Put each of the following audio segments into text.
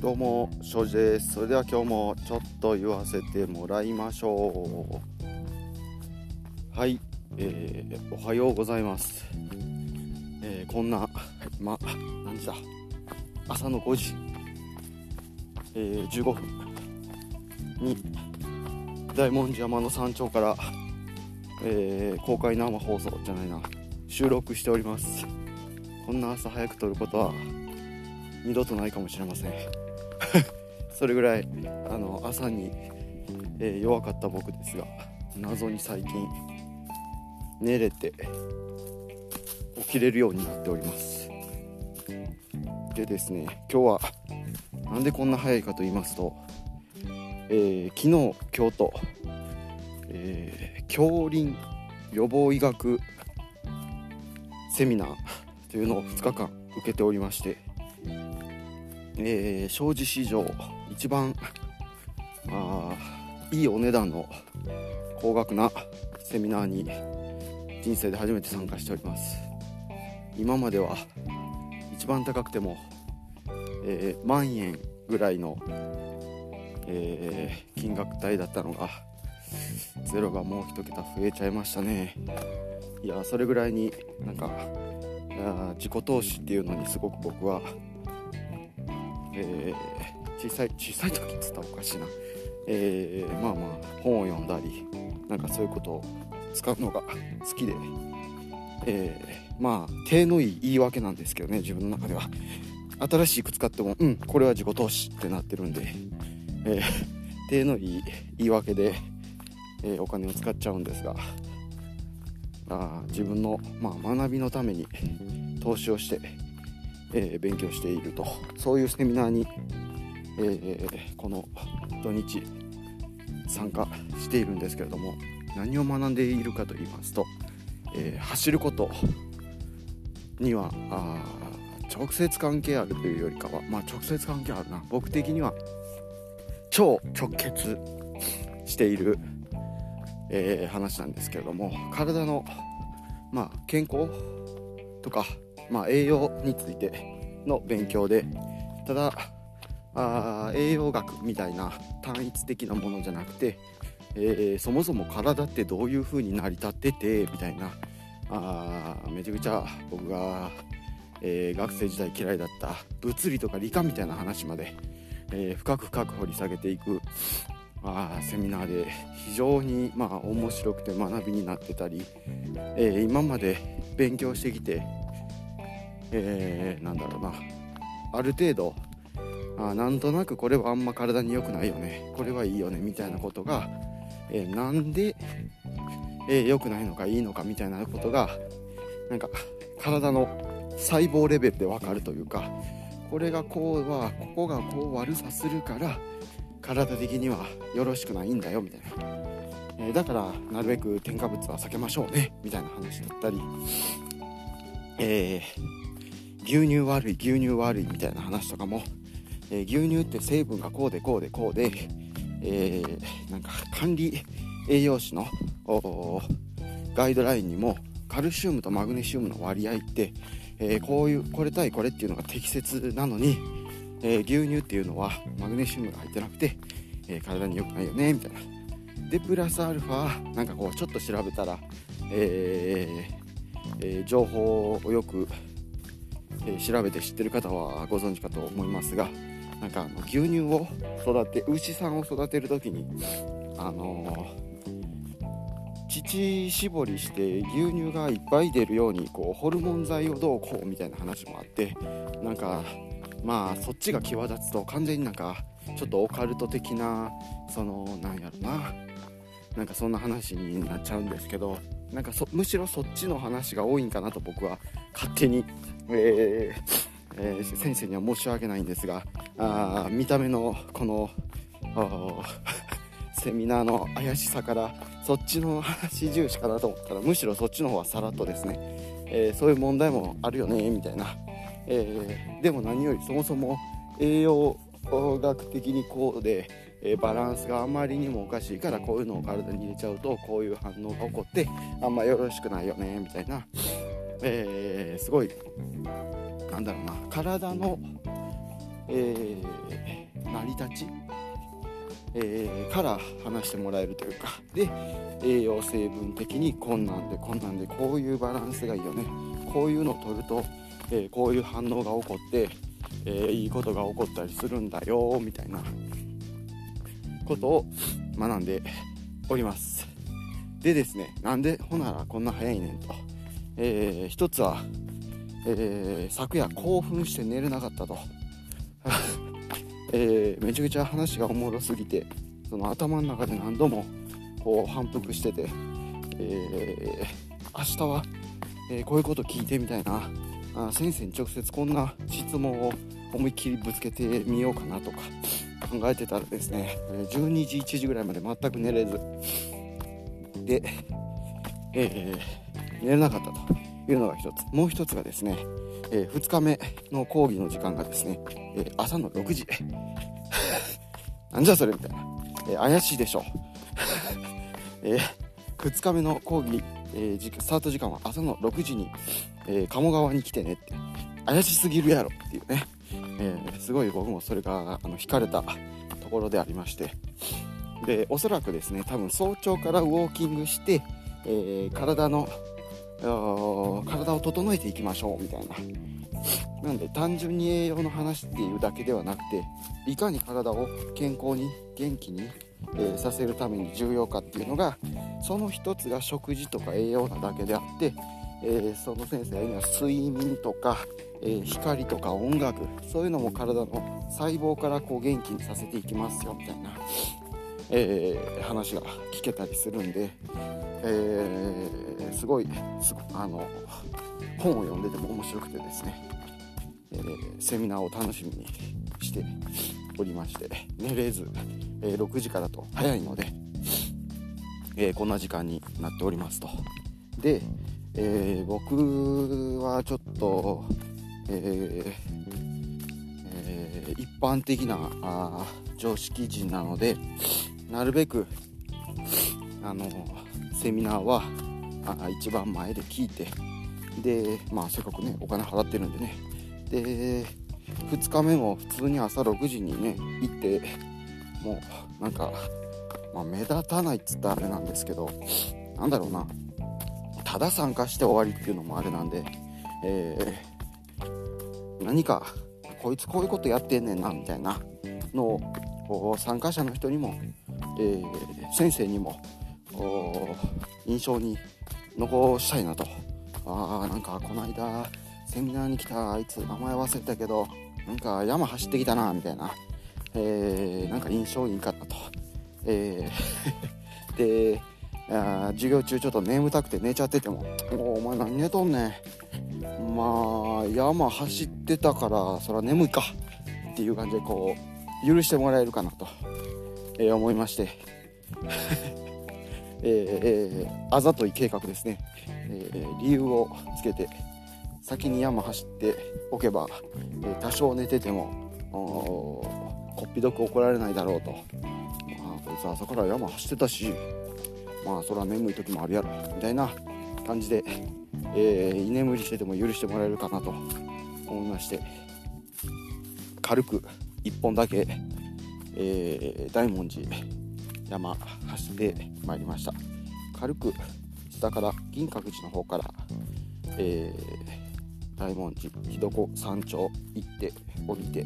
どうも庄司です。それでは今日もちょっと言わせてもらいましょう。はい、えー、おはようございます、えー、こんなま何時だ？朝の5時、えー、15分に大文字山の山頂から、えー、公開生放送じゃないな。収録しております。こんな朝早く撮ることは二度とないかもしれません。それぐらいあの朝に、えー、弱かった僕ですが謎に最近寝れて起きれるようになっております。でですね今日はなんでこんな早いかと言いますと、えー、昨日今日と、えー、恐林予防医学セミナーというのを2日間受けておりましてえー、庄司市場一番あいいお値段の高額なセミナーに人生で初めて参加しております。今までは一番高くても、えー、万円ぐらいの、えー、金額帯だったのがゼロがもう一桁増えちゃいましたね。いやそれぐらいになんか自己投資っていうのにすごく僕はえー、小さい小さい時っつったらおかしいな、えー、まあまあ本を読んだりなんかそういうことを使うのが好きで、えー、まあ手のいい言い訳なんですけどね自分の中では。新しく使ってもうんこれは自己投資ってなってるんで、えー、手のいい言い訳で、えー、お金を使っちゃうんですが。あ自分の、まあ、学びのために投資をしてえー、勉強していると。そういうセミナーに、えー、この土日参加しているんですけれども何を学んでいるかと言いますと、えー、走ることには直接関係あるというよりかはまあ直接関係あるな。僕的には超直結している、えー、話なんですけれども体の、まあ、健康とかまあ、栄養についての勉強でただあ栄養学みたいな単一的なものじゃなくて、えー、そもそも体ってどういう風に成り立っててみたいなあめちゃくちゃ僕が、えー、学生時代嫌いだった物理とか理科みたいな話まで、えー、深く深く掘り下げていくあセミナーで非常にまあ面白くて学びになってたり、え、今まで勉強してきてえー、なんだろうなある程度あなんとなくこれはあんま体に良くないよね。これはいいよねみたいなことが、えー、なんで、えー、良くないのかいいのかみたいなことがなんか体の細胞レベルで分かるというかこれがこうはここがこう悪さするから体的にはよろしくないんだよみたいな、えー、だからなるべく添加物は避けましょうねみたいな話だったり、えー牛乳悪い牛乳悪いみたいな話とかも、えー、牛乳って成分がこうでこうでこうで、えー、なんか管理栄養士のガイドラインにもカルシウムとマグネシウムの割合って、えー、こういうこれ対これっていうのが適切なのに、えー、牛乳っていうのはマグネシウムが入ってなくて、えー、体に良くないよねみたいな。でプラスアルファなんかこうちょっと調べたら、ええー、情報をよくえー、調べて知ってる方はご存知かと思いますがなんかあの牛乳を育て牛さんを育てる時にあのー、乳搾りして牛乳がいっぱい出るようにこうホルモン剤をどうこうみたいな話もあってなんかまあそっちが際立つと完全になんかちょっとオカルト的なそのなんやろななんかそんな話になっちゃうんですけどなんかむしろそっちの話が多いんかなと僕は勝手にえーえー、先生には申し訳ないんですがあ見た目のこのセミナーの怪しさからそっちの話重視かなと思ったらむしろそっちの方はさらっとですね、えー、そういう問題もあるよねみたいな、えー、でも何よりそもそも栄養学的にこうで、えバランスがあまりにもおかしいからこういうのを体に入れちゃうとこういう反応が起こってあんまよろしくないよねみたいな、えー、すごいなんだろうな体のえー、成り立ち、えー、から話してもらえるというかで栄養成分的にこんなんでこんなんでこういうバランスがいいよねこういうのを取ると、えこういう反応が起こって、えいいことが起こったりするんだよみたいなことを学んでおります。でですねなんでほならこんな早いねんと、えー、一つは、えー、昨夜興奮して寝れなかったと、えー、めちゃくちゃ話がおもろすぎてその頭の中で何度もこう反復してて、えー、明日は、えこういうこと聞いてみたいな。あ先生に直接こんな質問を思いっきりぶつけてみようかなとか考えてたらですね12時1時ぐらいまで全く寝れず。で、えー、寝れなかったというのが一つ。もう一つがですね、えー、2日目の講義の時間がですね、えー、朝の6時。なんじゃそれみたいな、え怪しいでしょ え2日目の講義、えスタート時間は朝の6時に、え鴨川に来てねって。怪しすぎるやろっていうね、えすごい僕もそれがあの惹かれたところでありまして。でおそらくですね多分早朝からウォーキングして、え、体の体を整えていきましょうみたいな。なんで単純に栄養の話っていうだけではなくていかに体を健康に元気に、えー、させるために重要かっていうのがその一つが食事とか栄養なだけであって、えー、その先生が言うのは睡眠とか、えー、光とか音楽そういうのも体の細胞からこう元気にさせていきますよみたいなえ、話が聞けたりするんで、えー、すごいあの本を読んでても面白くてですね、えー、セミナーを楽しみにしておりまして寝れず、え6時からと早いので、えこんな時間になっておりますと。で、え僕はちょっと、ええ一般的なあ常識人なのでなるべくあのセミナーはあ一番前で聞いて。でまあせっかくねお金払ってるんでね。で2日目も普通に朝6時にね行ってもうなんか、まあ、目立たないっつったらあれなんですけどなんだろうな。ただ参加して終わりっていうのもあれなんで、えー、何かこいつこういうことやってんねんなみたいなのを参加者の人にもえー、先生にも印象に残したいなと。あーなんかこの間セミナーに来たあいつ名前忘れたけどなんか山走ってきたなみたいな、えー、なんか印象いいかなと、えー、であ授業中ちょっと眠たくて寝ちゃってても「おお前何寝とんねん。まあ山走ってたからそら眠いか」っていう感じでこう許してもらえるかなとえー、思いまして。えー、あざとい計画ですね、えー、理由をつけて先に山走っておけば、えー、多少寝ててもこっぴどく怒られないだろうと、まあ、こいつ朝から山走ってたしまあそれは眠い時もあるやろみたいな感じで、えー、居眠りしてても許してもらえるかなと思いまして軽く1本だけえー、大文字山走ってまいりました。軽く下から銀閣寺の方から、えー、大文字日床山頂行って降りて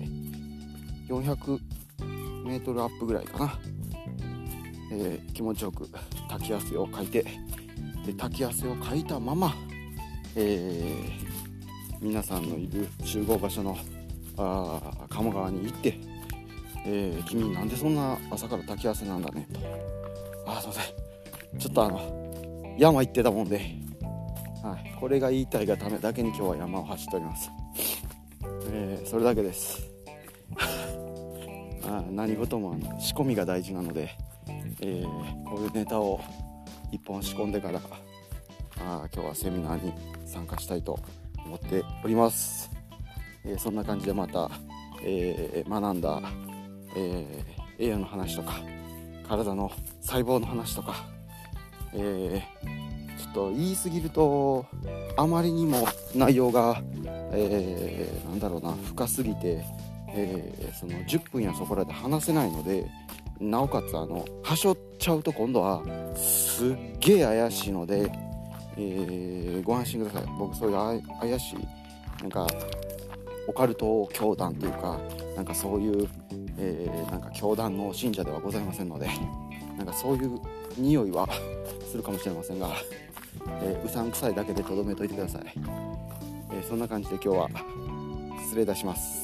400メートルアップぐらいかな、えー、気持ちよく滝汗をかいてで滝汗をかいたまま、えー、皆さんのいる集合場所のあ鴨川に行ってえー、君なんでそんな朝から炊き合わせなんだね。とあすいません。ちょっとあの山行ってたもんで、はい、これが言いたいがためだけに今日は山を走っております、えー、それだけです。あ何事もあの仕込みが大事なので、えー、こういうネタを1本仕込んでからあ今日はセミナーに参加したいと思っております、え、そんな感じでまた、えー、学んだえー、栄養の話とか体の細胞の話とか、えー、ちょっと言い過ぎるとあまりにも内容が、えー、なんだろうな深すぎて、えー、その10分やそこらで話せないのでなおかつあのはしょっちゃうと今度はすっげえ怪しいので、えー、ご安心ください。僕そういう怪しいなんかオカルト教団というかなんかそういう、えー、なんか教団の信者ではございませんので なんかそういう匂いはするかもしれませんが、えー、うさんくさいだけでとどめといてください、えー、そんな感じで今日は失礼いたします。